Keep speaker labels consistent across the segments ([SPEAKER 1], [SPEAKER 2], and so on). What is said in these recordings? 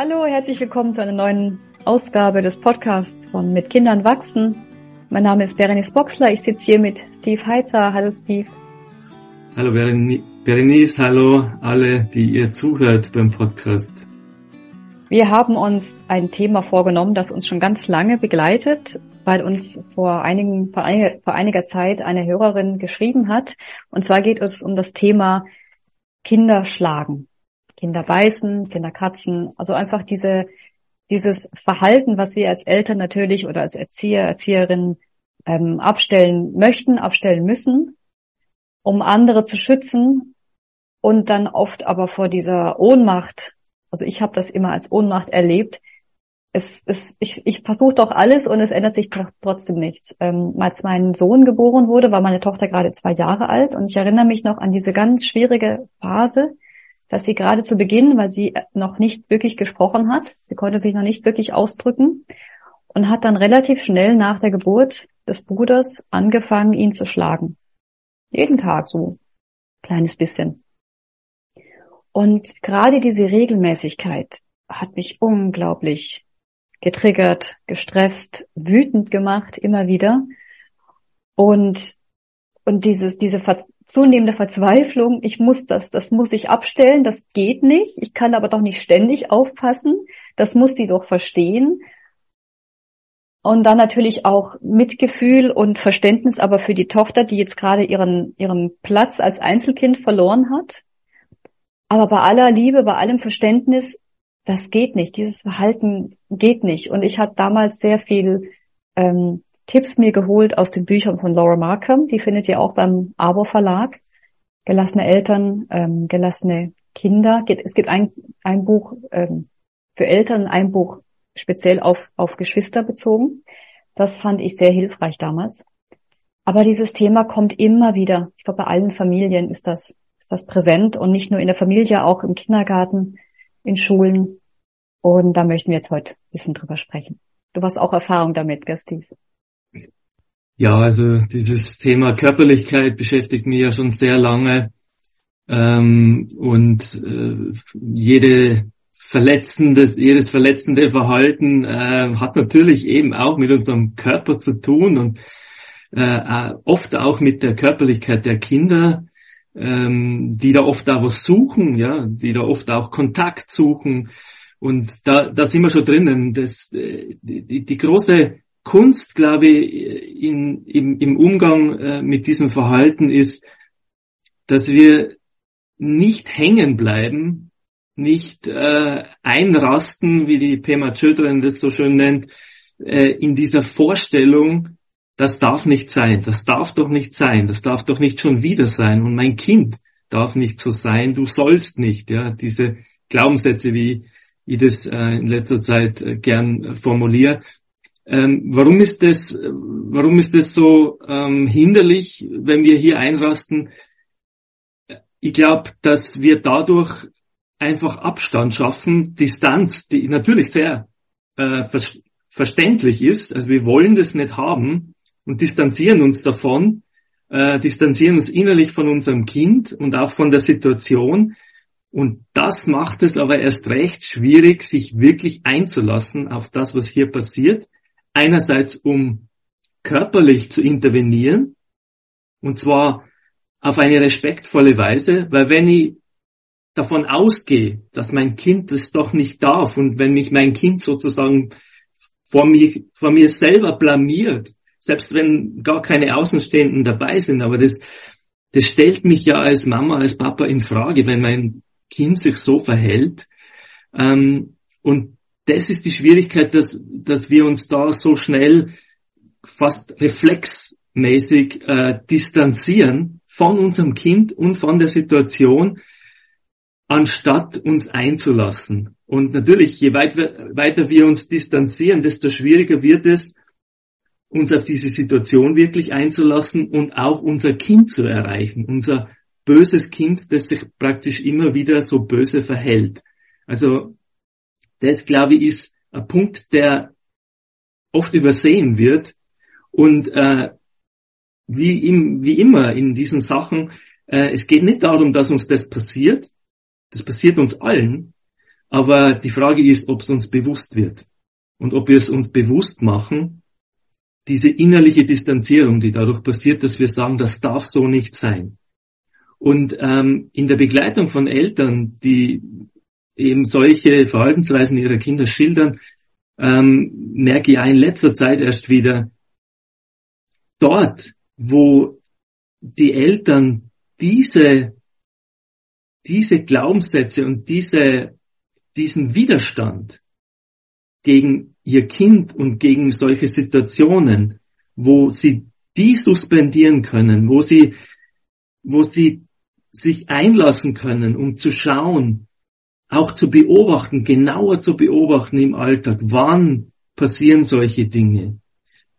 [SPEAKER 1] Hallo, herzlich willkommen zu einer neuen Ausgabe des Podcasts von Mit Kindern wachsen. Mein Name ist Berenice Boxler, ich sitze hier mit Steve Heitzer. Hallo Steve.
[SPEAKER 2] Hallo Berenice, hallo alle, die ihr zuhört beim Podcast.
[SPEAKER 1] Wir haben uns ein Thema vorgenommen, das uns schon ganz lange begleitet, weil uns vor, einigen, vor, einiger, vor einiger Zeit eine Hörerin geschrieben hat. Und zwar geht es um das Thema Kinder schlagen. Kinder beißen, Kinder kratzen, also einfach diese, dieses Verhalten, was wir als Eltern natürlich oder als Erzieher, Erzieherinnen ähm, abstellen möchten, abstellen müssen, um andere zu schützen und dann oft aber vor dieser Ohnmacht, also ich habe das immer als Ohnmacht erlebt, es, es, ich, ich versuche doch alles und es ändert sich trotzdem nichts. Ähm, als mein Sohn geboren wurde, war meine Tochter gerade zwei Jahre alt und ich erinnere mich noch an diese ganz schwierige Phase, dass sie gerade zu Beginn, weil sie noch nicht wirklich gesprochen hat, sie konnte sich noch nicht wirklich ausdrücken und hat dann relativ schnell nach der Geburt des Bruders angefangen, ihn zu schlagen. Jeden Tag so kleines bisschen. Und gerade diese Regelmäßigkeit hat mich unglaublich getriggert, gestresst, wütend gemacht, immer wieder. Und, und dieses, diese zunehmende Verzweiflung, ich muss das, das muss ich abstellen, das geht nicht, ich kann aber doch nicht ständig aufpassen, das muss sie doch verstehen. Und dann natürlich auch Mitgefühl und Verständnis aber für die Tochter, die jetzt gerade ihren, ihren Platz als Einzelkind verloren hat. Aber bei aller Liebe, bei allem Verständnis, das geht nicht, dieses Verhalten geht nicht. Und ich hatte damals sehr viel ähm, Tipps mir geholt aus den Büchern von Laura Markham. Die findet ihr auch beim Abo Verlag. Gelassene Eltern, ähm, gelassene Kinder. Es gibt ein, ein Buch ähm, für Eltern, ein Buch speziell auf, auf Geschwister bezogen. Das fand ich sehr hilfreich damals. Aber dieses Thema kommt immer wieder. Ich glaube, bei allen Familien ist das, ist das präsent und nicht nur in der Familie, auch im Kindergarten, in Schulen. Und da möchten wir jetzt heute ein bisschen drüber sprechen. Du hast auch Erfahrung damit, gell, Steve?
[SPEAKER 2] Ja, also dieses Thema Körperlichkeit beschäftigt mich ja schon sehr lange. Ähm, und äh, jede verletzendes, jedes verletzende Verhalten äh, hat natürlich eben auch mit unserem Körper zu tun und äh, äh oft auch mit der Körperlichkeit der Kinder, ähm, die da oft auch was suchen, ja, die da oft auch Kontakt suchen. Und da, da sind wir schon drinnen. Das, äh, die, die große Kunst, glaube ich, in, im, im Umgang äh, mit diesem Verhalten ist, dass wir nicht hängen bleiben, nicht äh, einrasten, wie die Pema Chödren das so schön nennt, äh, in dieser Vorstellung, das darf nicht sein, das darf doch nicht sein, das darf doch nicht schon wieder sein. Und mein Kind darf nicht so sein, du sollst nicht, ja, diese Glaubenssätze, wie ich das äh, in letzter Zeit äh, gern formuliere, ähm, warum ist das, warum ist das so ähm, hinderlich, wenn wir hier einrasten? Ich glaube, dass wir dadurch einfach Abstand schaffen, Distanz, die natürlich sehr äh, ver verständlich ist. Also wir wollen das nicht haben und distanzieren uns davon, äh, distanzieren uns innerlich von unserem Kind und auch von der Situation. Und das macht es aber erst recht schwierig, sich wirklich einzulassen auf das, was hier passiert einerseits um körperlich zu intervenieren, und zwar auf eine respektvolle Weise, weil wenn ich davon ausgehe, dass mein Kind das doch nicht darf und wenn mich mein Kind sozusagen vor mir, vor mir selber blamiert, selbst wenn gar keine Außenstehenden dabei sind, aber das, das stellt mich ja als Mama, als Papa in Frage, wenn mein Kind sich so verhält. Ähm, und das ist die Schwierigkeit, dass, dass wir uns da so schnell fast reflexmäßig äh, distanzieren von unserem Kind und von der Situation, anstatt uns einzulassen. Und natürlich, je weit wir, weiter wir uns distanzieren, desto schwieriger wird es, uns auf diese Situation wirklich einzulassen und auch unser Kind zu erreichen, unser böses Kind, das sich praktisch immer wieder so böse verhält. Also das, glaube ich, ist ein Punkt, der oft übersehen wird. Und äh, wie, im, wie immer in diesen Sachen, äh, es geht nicht darum, dass uns das passiert. Das passiert uns allen. Aber die Frage ist, ob es uns bewusst wird und ob wir es uns bewusst machen, diese innerliche Distanzierung, die dadurch passiert, dass wir sagen, das darf so nicht sein. Und ähm, in der Begleitung von Eltern, die eben solche Verhaltensweisen ihrer Kinder schildern, ähm, merke ich in letzter Zeit erst wieder, dort, wo die Eltern diese, diese Glaubenssätze und diese, diesen Widerstand gegen ihr Kind und gegen solche Situationen, wo sie die suspendieren können, wo sie, wo sie sich einlassen können, um zu schauen, auch zu beobachten, genauer zu beobachten im Alltag, wann passieren solche Dinge?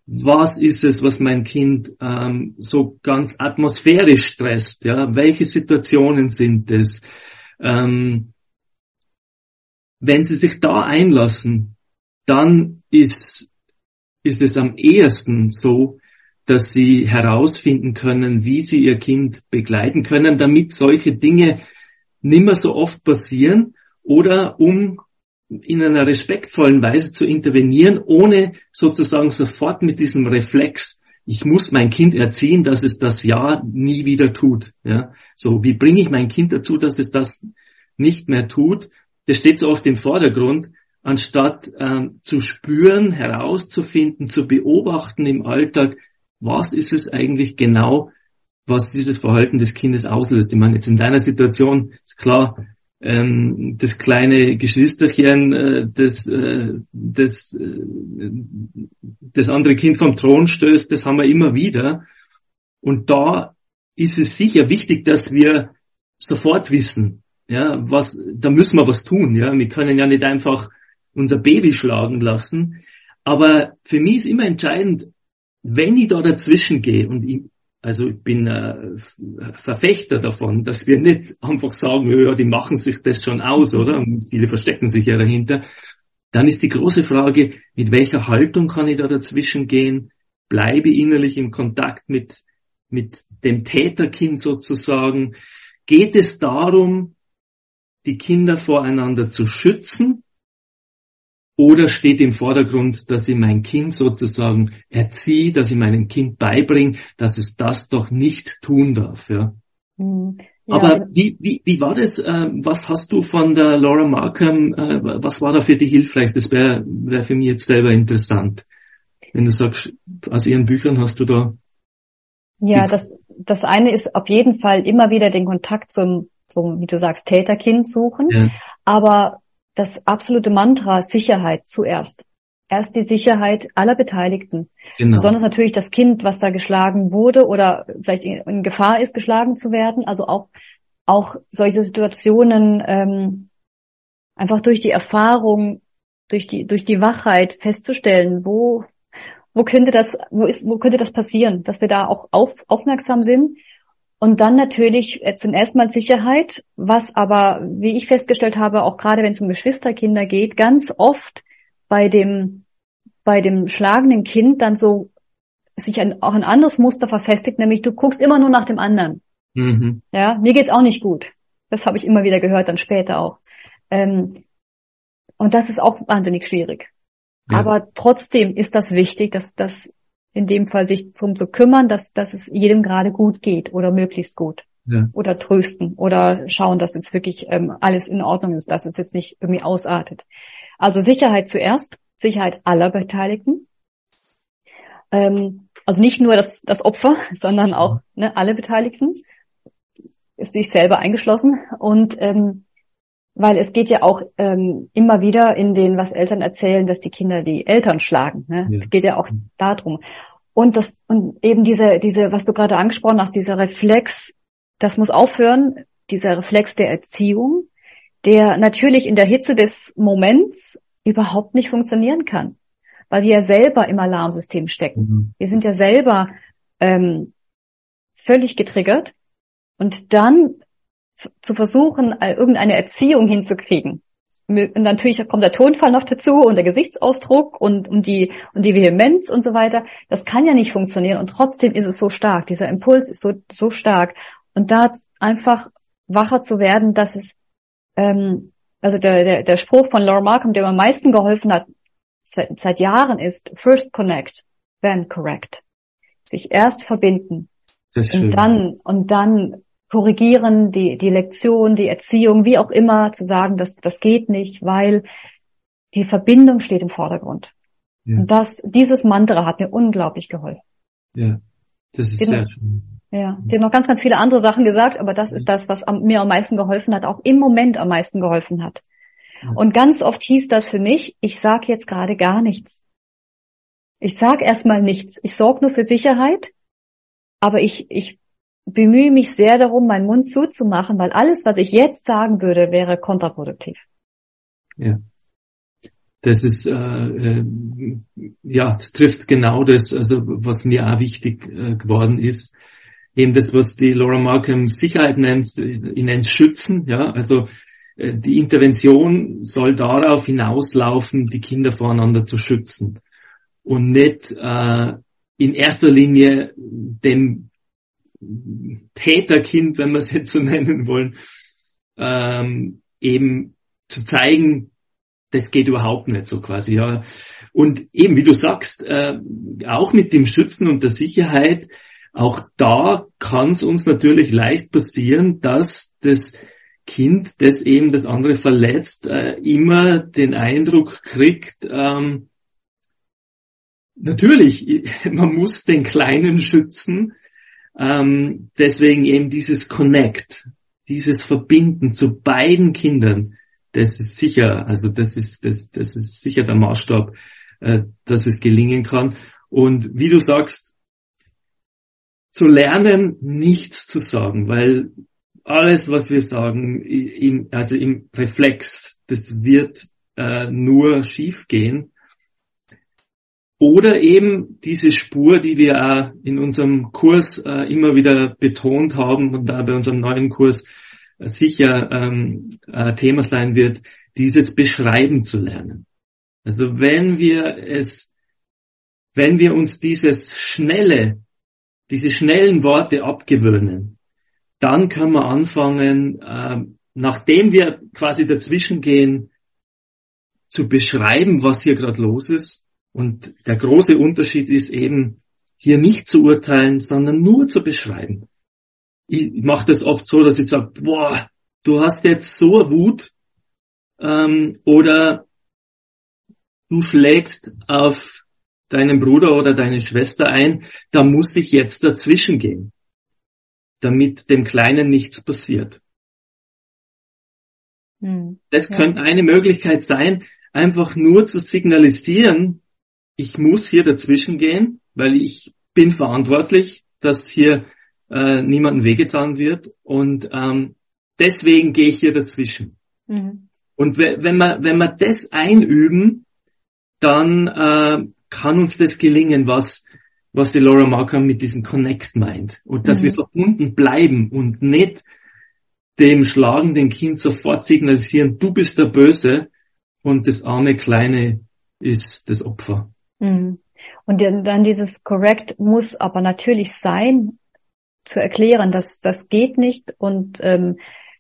[SPEAKER 2] Was ist es, was mein Kind ähm, so ganz atmosphärisch stresst? Ja, welche Situationen sind es? Ähm, wenn Sie sich da einlassen, dann ist, ist es am ehesten so, dass Sie herausfinden können, wie Sie Ihr Kind begleiten können, damit solche Dinge nimmer so oft passieren oder um in einer respektvollen Weise zu intervenieren, ohne sozusagen sofort mit diesem Reflex, ich muss mein Kind erziehen, dass es das ja nie wieder tut. Ja, so wie bringe ich mein Kind dazu, dass es das nicht mehr tut? Das steht so oft im Vordergrund, anstatt ähm, zu spüren, herauszufinden, zu beobachten im Alltag, was ist es eigentlich genau, was dieses Verhalten des Kindes auslöst. Ich meine, jetzt in deiner Situation ist klar, ähm, das kleine Geschwisterchen, äh, das, äh, das, äh, das andere Kind vom Thron stößt, das haben wir immer wieder. Und da ist es sicher wichtig, dass wir sofort wissen, ja, was, da müssen wir was tun, ja. Wir können ja nicht einfach unser Baby schlagen lassen. Aber für mich ist immer entscheidend, wenn ich da dazwischen gehe und ich, also ich bin äh, Verfechter davon, dass wir nicht einfach sagen, ja, die machen sich das schon aus, oder? Und viele verstecken sich ja dahinter. Dann ist die große Frage, mit welcher Haltung kann ich da dazwischen gehen? Bleibe innerlich im Kontakt mit, mit dem Täterkind sozusagen? Geht es darum, die Kinder voreinander zu schützen oder steht im Vordergrund, dass ich mein Kind sozusagen erziehe, dass ich meinem Kind beibringe, dass es das doch nicht tun darf. Ja. Mhm. Ja. Aber wie, wie, wie war das? Äh, was hast du von der Laura Markham, äh, was war da für dich hilfreich? Das wäre wär für mich jetzt selber interessant. Wenn du sagst, aus ihren Büchern hast du da.
[SPEAKER 1] Ja, das, das eine ist auf jeden Fall immer wieder den Kontakt zum, zum wie du sagst, Täterkind suchen. Ja. Aber das absolute Mantra Sicherheit zuerst. Erst die Sicherheit aller Beteiligten. Genau. Besonders natürlich das Kind, was da geschlagen wurde oder vielleicht in Gefahr ist, geschlagen zu werden. Also auch, auch solche Situationen ähm, einfach durch die Erfahrung, durch die, durch die Wachheit festzustellen, wo, wo könnte das, wo ist, wo könnte das passieren, dass wir da auch auf, aufmerksam sind und dann natürlich äh, zunächst mal Sicherheit, was aber, wie ich festgestellt habe, auch gerade wenn es um Geschwisterkinder geht, ganz oft bei dem, bei dem schlagenden Kind dann so sich ein, auch ein anderes Muster verfestigt, nämlich du guckst immer nur nach dem anderen. Mhm. Ja, mir geht's auch nicht gut. Das habe ich immer wieder gehört, dann später auch. Ähm, und das ist auch wahnsinnig schwierig. Ja. Aber trotzdem ist das wichtig, dass, dass in dem Fall sich darum zu kümmern, dass, dass es jedem gerade gut geht oder möglichst gut. Ja. Oder trösten oder schauen, dass jetzt wirklich ähm, alles in Ordnung ist, dass es jetzt nicht irgendwie ausartet. Also Sicherheit zuerst, Sicherheit aller Beteiligten. Ähm, also nicht nur das, das Opfer, sondern auch ne, alle Beteiligten, ist sich selber eingeschlossen. Und ähm, weil es geht ja auch ähm, immer wieder in den, was Eltern erzählen, dass die Kinder die Eltern schlagen. Ne? Ja. Es geht ja auch darum. Und das und eben diese, diese, was du gerade angesprochen hast, dieser Reflex, das muss aufhören, dieser Reflex der Erziehung, der natürlich in der Hitze des Moments überhaupt nicht funktionieren kann, weil wir ja selber im Alarmsystem stecken. Mhm. Wir sind ja selber ähm, völlig getriggert und dann zu versuchen, äh, irgendeine Erziehung hinzukriegen. Und natürlich kommt der Tonfall noch dazu und der Gesichtsausdruck und, und, die, und die Vehemenz und so weiter. Das kann ja nicht funktionieren und trotzdem ist es so stark. Dieser Impuls ist so, so stark. Und da einfach wacher zu werden, dass es, ähm, also der, der, der Spruch von Laura Markham, der mir am meisten geholfen hat seit, seit Jahren ist, first connect, then correct. Sich erst verbinden. und dann, und dann korrigieren, die, die Lektion, die Erziehung, wie auch immer, zu sagen, das, das geht nicht, weil die Verbindung steht im Vordergrund. Ja. Und das, dieses Mantra hat mir unglaublich geholfen.
[SPEAKER 2] Ja, das ist sehr schön.
[SPEAKER 1] Ja, die haben noch ganz, ganz viele andere Sachen gesagt, aber das ist das, was mir am meisten geholfen hat, auch im Moment am meisten geholfen hat. Und ganz oft hieß das für mich, ich sag jetzt gerade gar nichts. Ich sag erstmal nichts. Ich sorge nur für Sicherheit, aber ich, ich bemühe mich sehr darum, meinen Mund zuzumachen, weil alles, was ich jetzt sagen würde, wäre kontraproduktiv.
[SPEAKER 2] Ja. Das ist äh, äh, ja, das trifft genau das, also was mir auch wichtig äh, geworden ist, eben das, was die Laura Markham Sicherheit nennt, ich nenne es Schützen, ja, also äh, die Intervention soll darauf hinauslaufen, die Kinder voreinander zu schützen und nicht äh, in erster Linie dem Täterkind, wenn wir es jetzt so nennen wollen, ähm, eben zu zeigen, das geht überhaupt nicht so quasi, ja. Und eben, wie du sagst, äh, auch mit dem Schützen und der Sicherheit, auch da kann es uns natürlich leicht passieren, dass das Kind, das eben das andere verletzt, äh, immer den Eindruck kriegt, ähm, natürlich, man muss den Kleinen schützen, ähm, deswegen eben dieses Connect, dieses Verbinden zu beiden Kindern, das ist sicher, also das ist, das, das ist sicher der Maßstab, äh, dass es gelingen kann. Und wie du sagst, zu lernen, nichts zu sagen, weil alles, was wir sagen, im, also im Reflex, das wird äh, nur schief gehen. Oder eben diese Spur, die wir auch in unserem Kurs äh, immer wieder betont haben und da bei unserem neuen Kurs äh, sicher ähm, äh, Thema sein wird, dieses Beschreiben zu lernen. Also wenn wir es, wenn wir uns dieses schnelle, diese schnellen Worte abgewöhnen, dann können wir anfangen, äh, nachdem wir quasi dazwischen gehen, zu beschreiben, was hier gerade los ist. Und der große Unterschied ist eben, hier nicht zu urteilen, sondern nur zu beschreiben. Ich mache das oft so, dass ich sage, boah, du hast jetzt so Wut ähm, oder du schlägst auf deinen Bruder oder deine Schwester ein, da muss ich jetzt dazwischen gehen damit dem Kleinen nichts passiert. Hm. Das ja. könnte eine Möglichkeit sein, einfach nur zu signalisieren, ich muss hier dazwischen gehen, weil ich bin verantwortlich, dass hier äh, niemandem wehgetan wird und ähm, deswegen gehe ich hier dazwischen. Mhm. Und wenn wir, wenn wir das einüben, dann äh, kann uns das gelingen, was was die Laura Markham mit diesem Connect meint. Und dass mhm. wir verbunden bleiben und nicht dem schlagenden Kind sofort signalisieren, du bist der Böse und das arme Kleine ist das Opfer.
[SPEAKER 1] Mhm. Und dann dieses Correct muss aber natürlich sein, zu erklären, dass das geht nicht und ähm,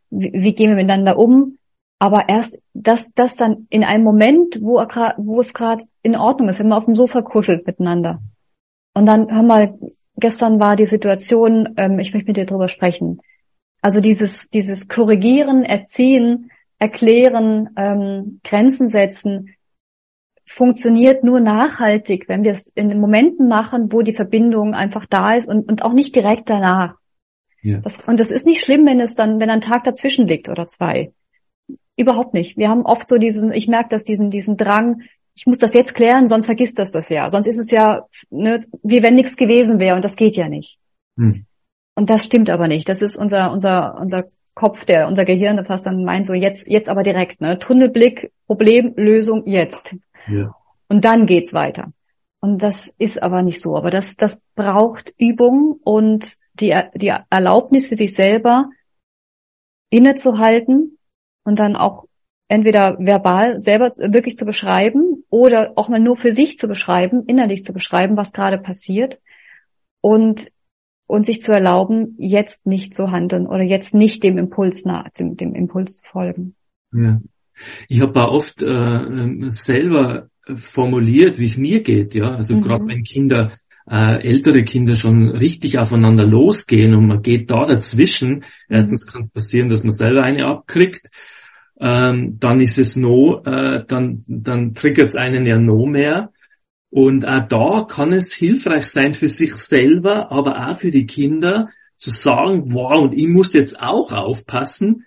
[SPEAKER 1] wie, wie gehen wir miteinander um. Aber erst, dass das dann in einem Moment, wo, wo es gerade in Ordnung ist, wenn man auf dem Sofa kuschelt miteinander, und dann, hör mal, gestern war die Situation, ähm, ich möchte mit dir drüber sprechen. Also dieses, dieses Korrigieren, Erziehen, Erklären, ähm, Grenzen setzen, funktioniert nur nachhaltig, wenn wir es in den Momenten machen, wo die Verbindung einfach da ist und, und auch nicht direkt danach. Ja. Das, und das ist nicht schlimm, wenn es dann, wenn ein Tag dazwischen liegt oder zwei. Überhaupt nicht. Wir haben oft so diesen, ich merke dass diesen, diesen Drang, ich muss das jetzt klären, sonst vergisst das das ja. Sonst ist es ja, ne, wie wenn nichts gewesen wäre und das geht ja nicht. Hm. Und das stimmt aber nicht. Das ist unser, unser, unser Kopf, der, unser Gehirn, das heißt dann meint so jetzt, jetzt aber direkt, ne? Tunnelblick, Problemlösung jetzt. Ja. Und dann geht's weiter. Und das ist aber nicht so. Aber das, das braucht Übung und die, die Erlaubnis für sich selber innezuhalten und dann auch entweder verbal selber wirklich zu beschreiben oder auch mal nur für sich zu beschreiben, innerlich zu beschreiben, was gerade passiert und und sich zu erlauben, jetzt nicht zu handeln oder jetzt nicht dem Impuls nach, dem, dem Impuls zu folgen.
[SPEAKER 2] Ja. Ich habe auch oft äh, selber formuliert, wie es mir geht, ja. Also mhm. gerade wenn Kinder, äh, ältere Kinder schon richtig aufeinander losgehen und man geht da dazwischen, mhm. erstens kann es passieren, dass man selber eine abkriegt, ähm, dann ist es no, äh, dann, dann triggert es einen ja no mehr. Und auch da kann es hilfreich sein für sich selber, aber auch für die Kinder, zu sagen, wow, und ich muss jetzt auch aufpassen,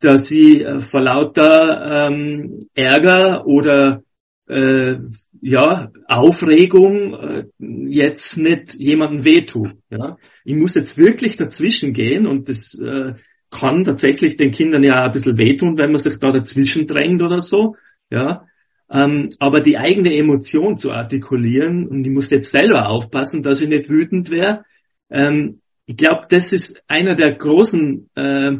[SPEAKER 2] dass ich äh, vor lauter ähm, Ärger oder äh, ja, Aufregung äh, jetzt nicht jemandem wehtue. Ja? Ich muss jetzt wirklich dazwischen gehen und das äh, kann tatsächlich den Kindern ja ein bisschen wehtun, wenn man sich da dazwischen drängt oder so. Ja? Ähm, aber die eigene Emotion zu artikulieren und ich muss jetzt selber aufpassen, dass ich nicht wütend wäre. Ähm, ich glaube, das ist einer der großen äh,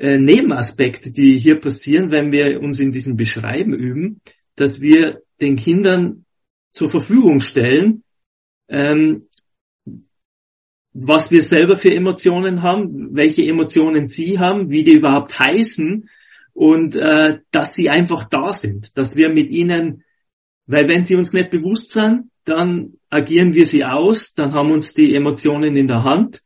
[SPEAKER 2] äh, Nebenaspekte, die hier passieren, wenn wir uns in diesem Beschreiben üben, dass wir den Kindern zur Verfügung stellen, ähm, was wir selber für Emotionen haben, welche Emotionen sie haben, wie die überhaupt heißen und äh, dass sie einfach da sind, dass wir mit ihnen, weil wenn sie uns nicht bewusst sind, dann agieren wir sie aus, dann haben uns die Emotionen in der Hand.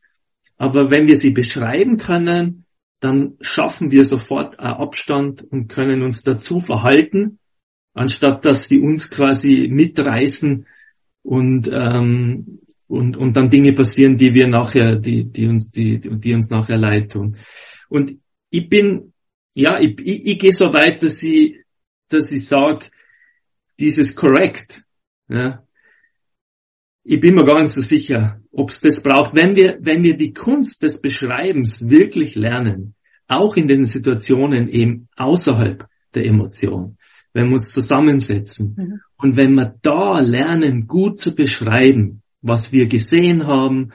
[SPEAKER 2] Aber wenn wir sie beschreiben können, dann schaffen wir sofort einen Abstand und können uns dazu verhalten, anstatt dass sie uns quasi mitreißen und ähm, und, und dann Dinge passieren, die wir nachher, die, die uns, die, die uns nachher leid tun. Und ich bin ja, ich, ich, ich gehe so weit, dass ich, dass ich sage, dieses korrekt, ja, ich bin mir gar nicht so sicher, ob es das braucht. Wenn wir, wenn wir die Kunst des Beschreibens wirklich lernen, auch in den Situationen eben außerhalb der Emotion, wenn wir uns zusammensetzen mhm. und wenn wir da lernen, gut zu beschreiben, was wir gesehen haben,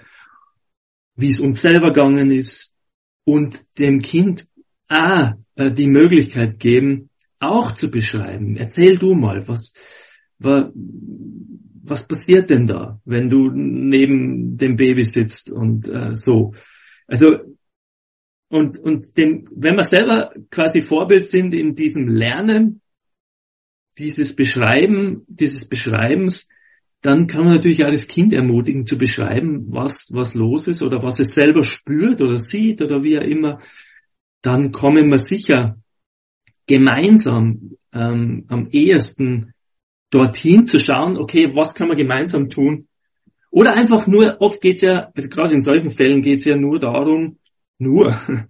[SPEAKER 2] wie es uns selber gegangen ist und dem Kind ah, die Möglichkeit geben, auch zu beschreiben. Erzähl du mal, was, was, was passiert denn da, wenn du neben dem Baby sitzt und äh, so. Also und und dem, wenn wir selber quasi Vorbild sind in diesem Lernen dieses Beschreiben, dieses Beschreibens, dann kann man natürlich auch das Kind ermutigen zu beschreiben, was was los ist oder was es selber spürt oder sieht oder wie er immer dann kommen wir sicher gemeinsam ähm, am ehesten dorthin zu schauen, okay, was kann man gemeinsam tun? Oder einfach nur, oft geht's ja, also gerade in solchen Fällen geht's ja nur darum, nur,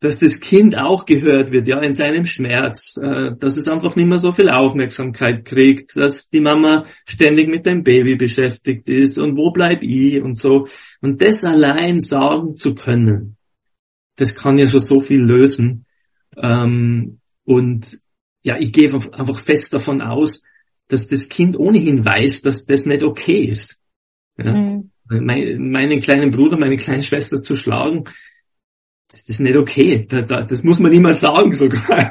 [SPEAKER 2] dass das Kind auch gehört wird, ja, in seinem Schmerz, äh, dass es einfach nicht mehr so viel Aufmerksamkeit kriegt, dass die Mama ständig mit dem Baby beschäftigt ist und wo bleib ich und so. Und das allein sagen zu können, das kann ja schon so viel lösen. Ähm, und ja, ich gehe einfach fest davon aus, dass das Kind ohnehin weiß, dass das nicht okay ist. Ja? Mhm. Mein, meinen kleinen Bruder, meine kleine Schwester zu schlagen, das ist nicht okay. Da, da, das muss man niemals sagen, sogar.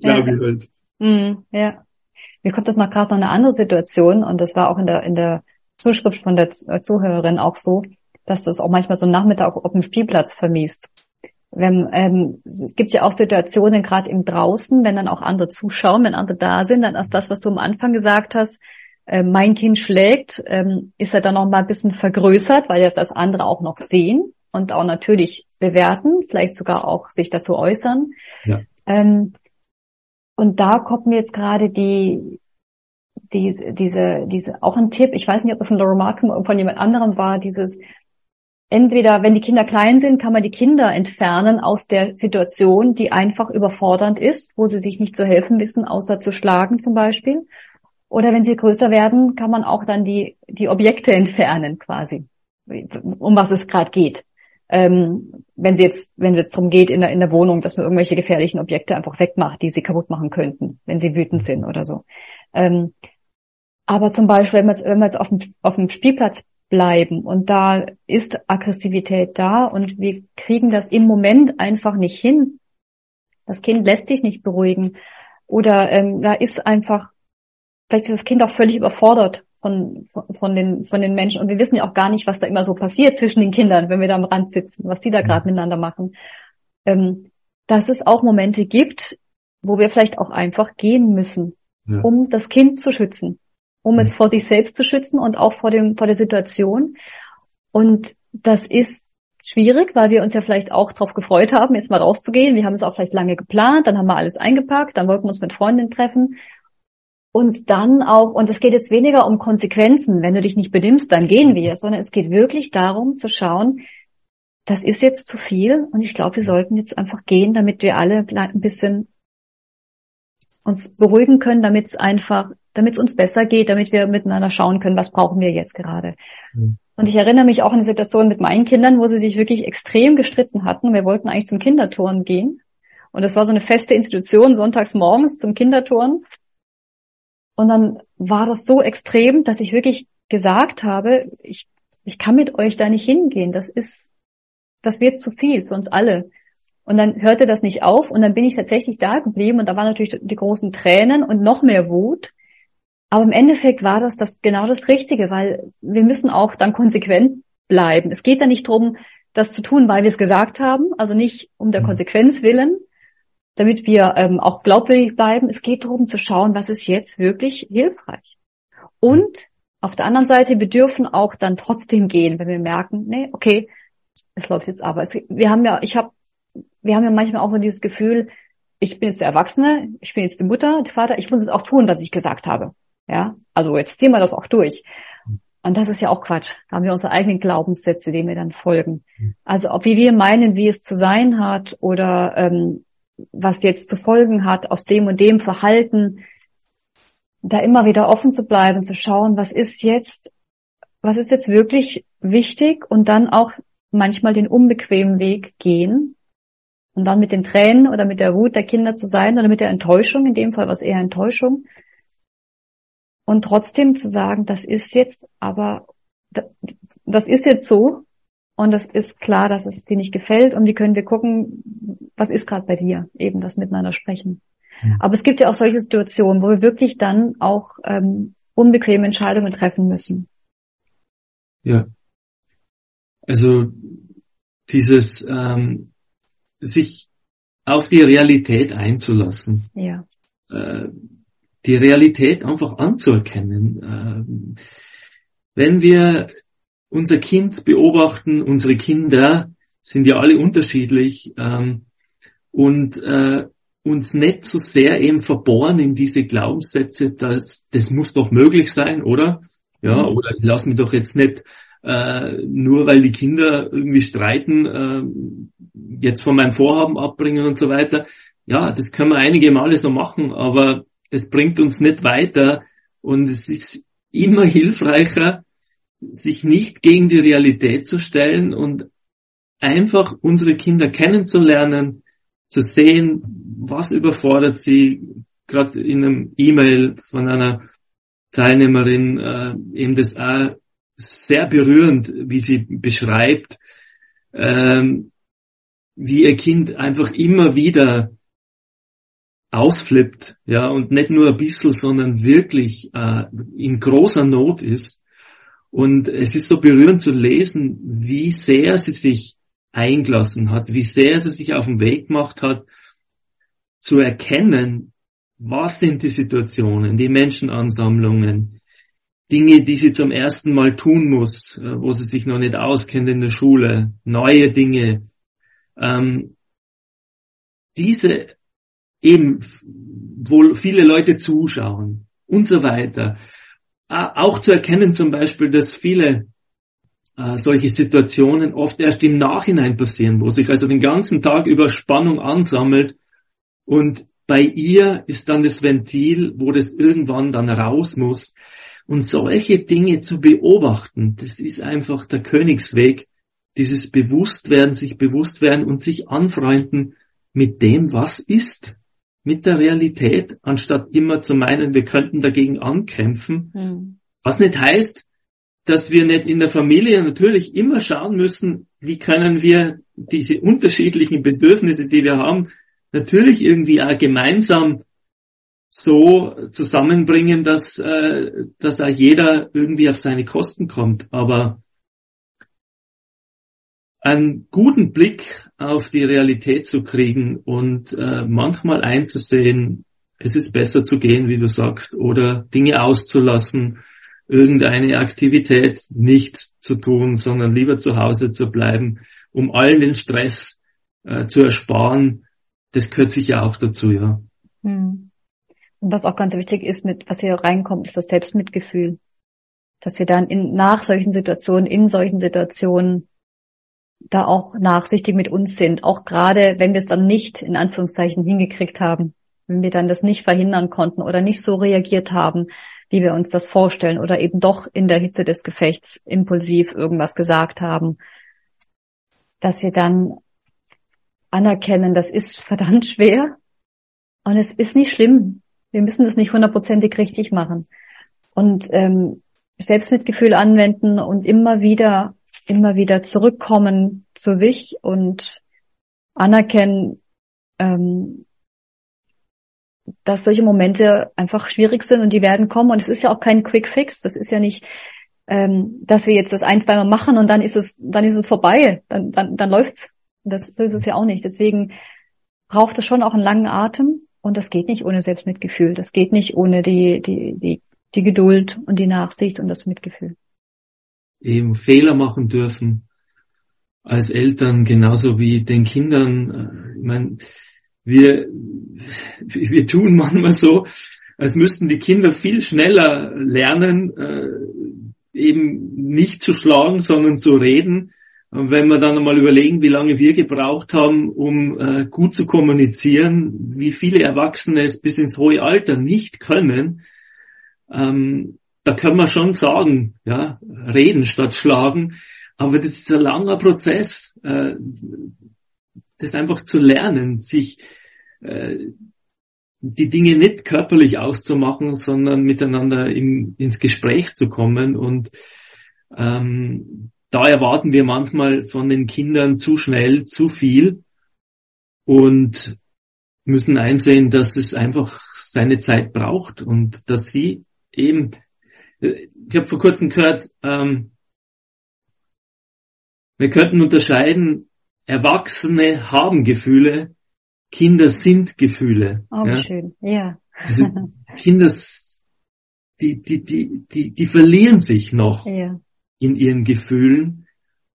[SPEAKER 2] Glaube
[SPEAKER 1] ich halt. Mhm, ja. Mir kommt das noch gerade noch eine andere Situation und das war auch in der, in der Zuschrift von der Zuhörerin auch so dass das auch manchmal so einen Nachmittag auf dem Spielplatz vermisst. Wenn, ähm, es gibt ja auch Situationen, gerade im Draußen, wenn dann auch andere zuschauen, wenn andere da sind, dann ist das, was du am Anfang gesagt hast, äh, mein Kind schlägt, ähm, ist er dann noch mal ein bisschen vergrößert, weil jetzt das andere auch noch sehen und auch natürlich bewerten, vielleicht sogar auch sich dazu äußern. Ja. Ähm, und da kommt mir jetzt gerade die, diese, diese, diese, auch ein Tipp, ich weiß nicht, ob es von Laura Markham oder von jemand anderem war, dieses, entweder, wenn die Kinder klein sind, kann man die Kinder entfernen aus der Situation, die einfach überfordernd ist, wo sie sich nicht zu helfen wissen, außer zu schlagen zum Beispiel. Oder wenn sie größer werden, kann man auch dann die, die Objekte entfernen quasi, um was es gerade geht. Ähm, wenn sie jetzt, wenn es jetzt darum geht in der, in der Wohnung, dass man irgendwelche gefährlichen Objekte einfach wegmacht, die sie kaputt machen könnten, wenn sie wütend sind oder so. Ähm, aber zum Beispiel, wenn man, wenn man jetzt auf dem, auf dem Spielplatz bleiben. Und da ist Aggressivität da und wir kriegen das im Moment einfach nicht hin. Das Kind lässt sich nicht beruhigen. Oder ähm, da ist einfach, vielleicht ist das Kind auch völlig überfordert von, von, von, den, von den Menschen. Und wir wissen ja auch gar nicht, was da immer so passiert zwischen den Kindern, wenn wir da am Rand sitzen, was die da gerade miteinander machen. Ähm, dass es auch Momente gibt, wo wir vielleicht auch einfach gehen müssen, ja. um das Kind zu schützen, um es vor sich selbst zu schützen und auch vor dem, vor der Situation. Und das ist schwierig, weil wir uns ja vielleicht auch darauf gefreut haben, jetzt mal rauszugehen. Wir haben es auch vielleicht lange geplant, dann haben wir alles eingepackt, dann wollten wir uns mit Freundinnen treffen. Und dann auch, und es geht jetzt weniger um Konsequenzen, wenn du dich nicht benimmst, dann gehen wir, sondern es geht wirklich darum zu schauen, das ist jetzt zu viel und ich glaube, wir sollten jetzt einfach gehen, damit wir alle ein bisschen uns beruhigen können, damit es einfach, damit es uns besser geht, damit wir miteinander schauen können, was brauchen wir jetzt gerade. Mhm. Und ich erinnere mich auch an eine Situation mit meinen Kindern, wo sie sich wirklich extrem gestritten hatten. Wir wollten eigentlich zum Kinderturnen gehen. Und das war so eine feste Institution, sonntags morgens zum Kinderturnen. Und dann war das so extrem, dass ich wirklich gesagt habe, ich, ich kann mit euch da nicht hingehen. Das ist, das wird zu viel für uns alle. Und dann hörte das nicht auf und dann bin ich tatsächlich da geblieben und da waren natürlich die großen Tränen und noch mehr Wut. Aber im Endeffekt war das, das genau das Richtige, weil wir müssen auch dann konsequent bleiben. Es geht ja nicht darum, das zu tun, weil wir es gesagt haben, also nicht um der mhm. Konsequenz willen, damit wir ähm, auch glaubwürdig bleiben. Es geht darum zu schauen, was ist jetzt wirklich hilfreich. Und auf der anderen Seite, wir dürfen auch dann trotzdem gehen, wenn wir merken, nee, okay, es läuft jetzt aber. Es, wir haben ja, ich habe, wir haben ja manchmal auch so dieses Gefühl, ich bin jetzt der Erwachsene, ich bin jetzt die Mutter, der Vater, ich muss jetzt auch tun, was ich gesagt habe. Ja, also jetzt ziehen wir das auch durch. Und das ist ja auch Quatsch. Da haben wir unsere eigenen Glaubenssätze, denen wir dann folgen. Also ob wie wir meinen, wie es zu sein hat oder ähm, was jetzt zu folgen hat aus dem und dem Verhalten, da immer wieder offen zu bleiben, zu schauen, was ist jetzt, was ist jetzt wirklich wichtig und dann auch manchmal den unbequemen Weg gehen und dann mit den Tränen oder mit der Wut der Kinder zu sein oder mit der Enttäuschung, in dem Fall was eher Enttäuschung, und trotzdem zu sagen, das ist jetzt aber, das ist jetzt so und das ist klar, dass es dir nicht gefällt und wie können wir gucken, was ist gerade bei dir, eben das miteinander sprechen. Ja. Aber es gibt ja auch solche Situationen, wo wir wirklich dann auch ähm, unbequeme Entscheidungen treffen müssen.
[SPEAKER 2] Ja. Also dieses ähm, sich auf die Realität einzulassen.
[SPEAKER 1] Ja.
[SPEAKER 2] Äh, die Realität einfach anzuerkennen. Ähm, wenn wir unser Kind beobachten, unsere Kinder sind ja alle unterschiedlich ähm, und äh, uns nicht so sehr eben verbohren in diese Glaubenssätze, dass das muss doch möglich sein, oder? Ja, mhm. oder ich lass mich doch jetzt nicht äh, nur weil die Kinder irgendwie streiten, äh, jetzt von meinem Vorhaben abbringen und so weiter. Ja, das können wir einige Male so machen, aber es bringt uns nicht weiter und es ist immer hilfreicher, sich nicht gegen die Realität zu stellen und einfach unsere Kinder kennenzulernen, zu sehen, was überfordert sie, gerade in einem E-Mail von einer Teilnehmerin, äh, eben das auch sehr berührend, wie sie beschreibt, ähm, wie ihr Kind einfach immer wieder ausflippt, ja, und nicht nur ein bisschen, sondern wirklich äh, in großer Not ist. Und es ist so berührend zu lesen, wie sehr sie sich eingelassen hat, wie sehr sie sich auf den Weg gemacht hat, zu erkennen, was sind die Situationen, die Menschenansammlungen, Dinge, die sie zum ersten Mal tun muss, äh, wo sie sich noch nicht auskennt in der Schule, neue Dinge. Ähm, diese eben, wo viele Leute zuschauen und so weiter. Auch zu erkennen zum Beispiel, dass viele äh, solche Situationen oft erst im Nachhinein passieren, wo sich also den ganzen Tag über Spannung ansammelt und bei ihr ist dann das Ventil, wo das irgendwann dann raus muss. Und solche Dinge zu beobachten, das ist einfach der Königsweg, dieses Bewusstwerden, sich bewusst werden und sich anfreunden mit dem, was ist mit der Realität, anstatt immer zu meinen, wir könnten dagegen ankämpfen. Mhm. Was nicht heißt, dass wir nicht in der Familie natürlich immer schauen müssen, wie können wir diese unterschiedlichen Bedürfnisse, die wir haben, natürlich irgendwie auch gemeinsam so zusammenbringen, dass, äh, dass da jeder irgendwie auf seine Kosten kommt. Aber einen guten Blick auf die Realität zu kriegen und äh, manchmal einzusehen, es ist besser zu gehen, wie du sagst, oder Dinge auszulassen, irgendeine Aktivität nicht zu tun, sondern lieber zu Hause zu bleiben, um allen den Stress äh, zu ersparen. Das gehört sicher auch dazu, ja. Hm.
[SPEAKER 1] Was auch ganz wichtig ist, mit was hier reinkommt, ist das Selbstmitgefühl. Dass wir dann in, nach solchen Situationen, in solchen Situationen da auch nachsichtig mit uns sind. Auch gerade, wenn wir es dann nicht in Anführungszeichen hingekriegt haben. Wenn wir dann das nicht verhindern konnten oder nicht so reagiert haben, wie wir uns das vorstellen oder eben doch in der Hitze des Gefechts impulsiv irgendwas gesagt haben, dass wir dann anerkennen, das ist verdammt schwer und es ist nicht schlimm. Wir müssen das nicht hundertprozentig richtig machen. Und ähm, Selbstmitgefühl anwenden und immer wieder, immer wieder zurückkommen zu sich und anerkennen, ähm, dass solche Momente einfach schwierig sind und die werden kommen. Und es ist ja auch kein Quick Fix. Das ist ja nicht, ähm, dass wir jetzt das ein, zweimal machen und dann ist es, dann ist es vorbei. Dann, dann, dann läuft's. Das, ist es ja auch nicht. Deswegen braucht es schon auch einen langen Atem und das geht nicht ohne Selbstmitgefühl. Das geht nicht ohne die, die, die, die Geduld und die Nachsicht und das Mitgefühl.
[SPEAKER 2] Eben Fehler machen dürfen als Eltern genauso wie den Kindern. Äh, ich meine, wir, wir tun manchmal so, als müssten die Kinder viel schneller lernen, äh, eben nicht zu schlagen, sondern zu reden. Wenn wir dann einmal überlegen, wie lange wir gebraucht haben, um äh, gut zu kommunizieren, wie viele Erwachsene es bis ins hohe Alter nicht können, ähm, da können wir schon sagen, ja, reden statt schlagen. Aber das ist ein langer Prozess. Äh, das einfach zu lernen, sich äh, die Dinge nicht körperlich auszumachen, sondern miteinander in, ins Gespräch zu kommen. Und ähm, da erwarten wir manchmal von den Kindern zu schnell, zu viel und müssen einsehen, dass es einfach seine Zeit braucht und dass sie eben, äh, ich habe vor kurzem gehört, ähm, wir könnten unterscheiden Erwachsene haben Gefühle, Kinder sind Gefühle.
[SPEAKER 1] Oh, ja? schön, ja.
[SPEAKER 2] Also Kinder, die, die, die, die, die verlieren sich noch ja. In ihren Gefühlen.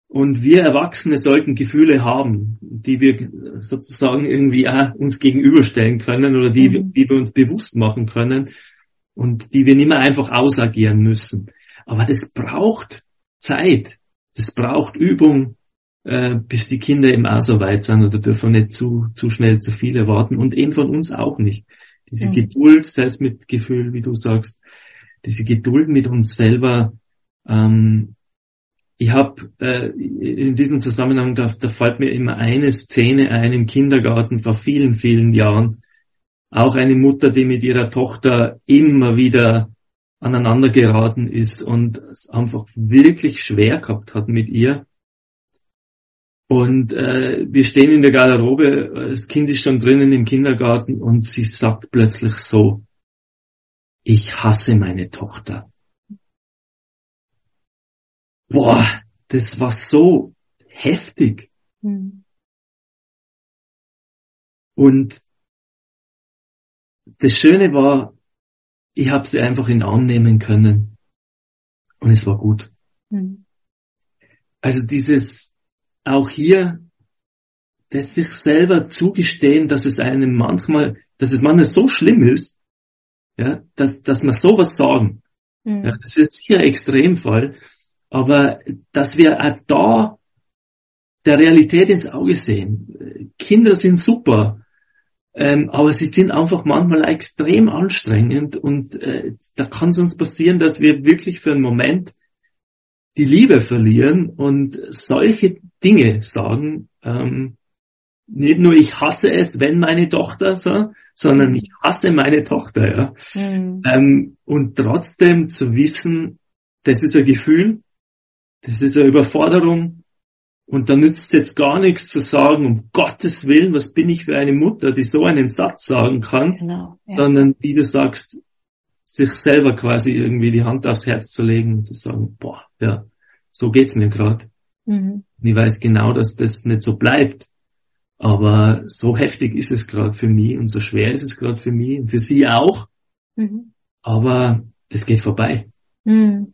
[SPEAKER 2] Und wir Erwachsene sollten Gefühle haben, die wir sozusagen irgendwie auch uns gegenüberstellen können oder die, mhm. die wir uns bewusst machen können und die wir nicht mehr einfach ausagieren müssen. Aber das braucht Zeit, das braucht Übung, äh, bis die Kinder eben auch so weit sind oder dürfen nicht zu, zu schnell zu viel erwarten und eben von uns auch nicht. Diese mhm. Geduld, Selbstmitgefühl, wie du sagst, diese Geduld mit uns selber. Ähm, ich habe äh, in diesem Zusammenhang, da, da fällt mir immer eine Szene ein im Kindergarten vor vielen, vielen Jahren. Auch eine Mutter, die mit ihrer Tochter immer wieder aneinander geraten ist und es einfach wirklich schwer gehabt hat mit ihr. Und äh, wir stehen in der Garderobe, das Kind ist schon drinnen im Kindergarten und sie sagt plötzlich so, ich hasse meine Tochter. Boah, das war so heftig. Mhm. Und das Schöne war, ich habe sie einfach in den Arm nehmen können und es war gut. Mhm. Also dieses auch hier das sich selber zugestehen, dass es einem manchmal, dass es manchmal so schlimm ist, ja, dass, dass wir sowas sagen. Mhm. Ja, das ist sicher Extremfall, aber dass wir auch da der Realität ins Auge sehen. Kinder sind super, ähm, aber sie sind einfach manchmal extrem anstrengend und äh, da kann es uns passieren, dass wir wirklich für einen Moment die Liebe verlieren und solche Dinge sagen, ähm, nicht nur ich hasse es, wenn meine Tochter so, sondern ich hasse meine Tochter, ja. Mhm. Ähm, und trotzdem zu wissen, das ist ein Gefühl, das ist eine Überforderung, und da nützt es jetzt gar nichts zu sagen, um Gottes Willen, was bin ich für eine Mutter, die so einen Satz sagen kann, genau, ja. sondern wie du sagst, sich selber quasi irgendwie die Hand aufs Herz zu legen und zu sagen, boah, ja, so geht's mir gerade. Mhm. Ich weiß genau, dass das nicht so bleibt. Aber so heftig ist es gerade für mich und so schwer ist es gerade für mich und für sie auch. Mhm. Aber das geht vorbei. Mhm.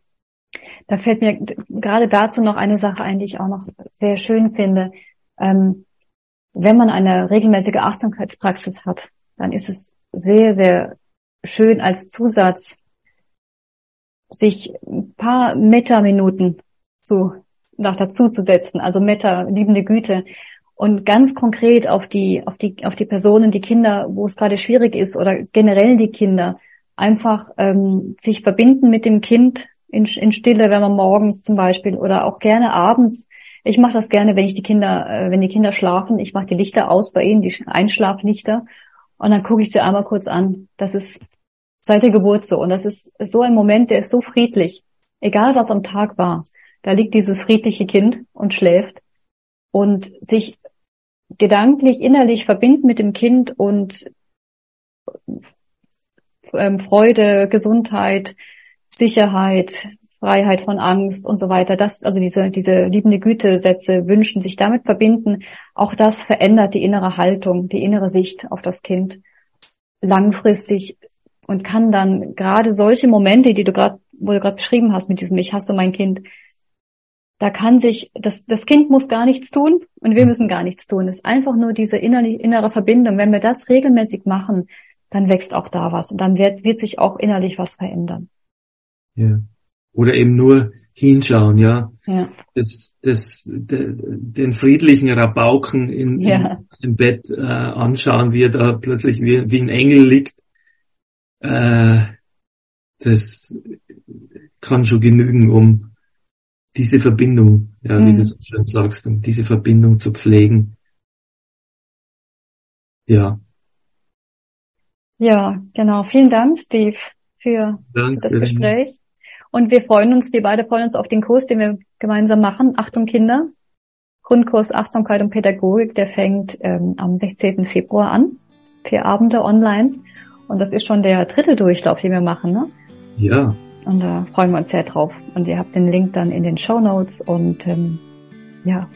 [SPEAKER 1] Da fällt mir gerade dazu noch eine Sache ein, die ich auch noch sehr schön finde. Ähm, wenn man eine regelmäßige Achtsamkeitspraxis hat, dann ist es sehr, sehr schön als Zusatz, sich ein paar Meta-Minuten zu, noch dazu zu setzen, also Meta, liebende Güte, und ganz konkret auf die, auf die, auf die Personen, die Kinder, wo es gerade schwierig ist oder generell die Kinder, einfach ähm, sich verbinden mit dem Kind in, in Stille, wenn man morgens zum Beispiel oder auch gerne abends. Ich mache das gerne, wenn ich die Kinder, äh, wenn die Kinder schlafen, ich mache die Lichter aus bei ihnen, die Einschlaflichter, und dann gucke ich sie einmal kurz an. Das ist seit der Geburt so. Und das ist so ein Moment, der ist so friedlich. Egal was am Tag war, da liegt dieses friedliche Kind und schläft. Und sich gedanklich, innerlich verbinden mit dem Kind und ähm, Freude, Gesundheit, Sicherheit, Freiheit von Angst und so weiter. Das, also diese, diese liebende Güte-Sätze wünschen, sich damit verbinden. Auch das verändert die innere Haltung, die innere Sicht auf das Kind langfristig und kann dann gerade solche Momente, die du gerade, wo du gerade beschrieben hast mit diesem Ich hasse mein Kind, da kann sich, das, das Kind muss gar nichts tun und wir müssen gar nichts tun. Es ist einfach nur diese innere, innere Verbindung. Wenn wir das regelmäßig machen, dann wächst auch da was und dann wird, wird sich auch innerlich was verändern.
[SPEAKER 2] Ja. Oder eben nur hinschauen, ja. ja. Das, das, de, den friedlichen Rabauken in, ja. in, im Bett äh, anschauen, wie er da plötzlich wie, wie ein Engel liegt. Äh, das kann schon genügen, um diese Verbindung, ja, mhm. wie du so schön sagst, um diese Verbindung zu pflegen. Ja.
[SPEAKER 1] Ja, genau. Vielen Dank, Steve, für Dank, das Gespräch. Und wir freuen uns, wir beide freuen uns auf den Kurs, den wir gemeinsam machen. Achtung Kinder. Grundkurs Achtsamkeit und Pädagogik, der fängt ähm, am 16. Februar an. Vier Abende online. Und das ist schon der dritte Durchlauf, den wir machen, ne?
[SPEAKER 2] Ja.
[SPEAKER 1] Und da freuen wir uns sehr drauf. Und ihr habt den Link dann in den Show Notes und ähm, ja,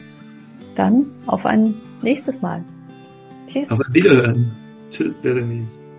[SPEAKER 1] dann auf ein nächstes Mal.
[SPEAKER 2] Tschüss. Auf Wiederhören. Tschüss, Berenice.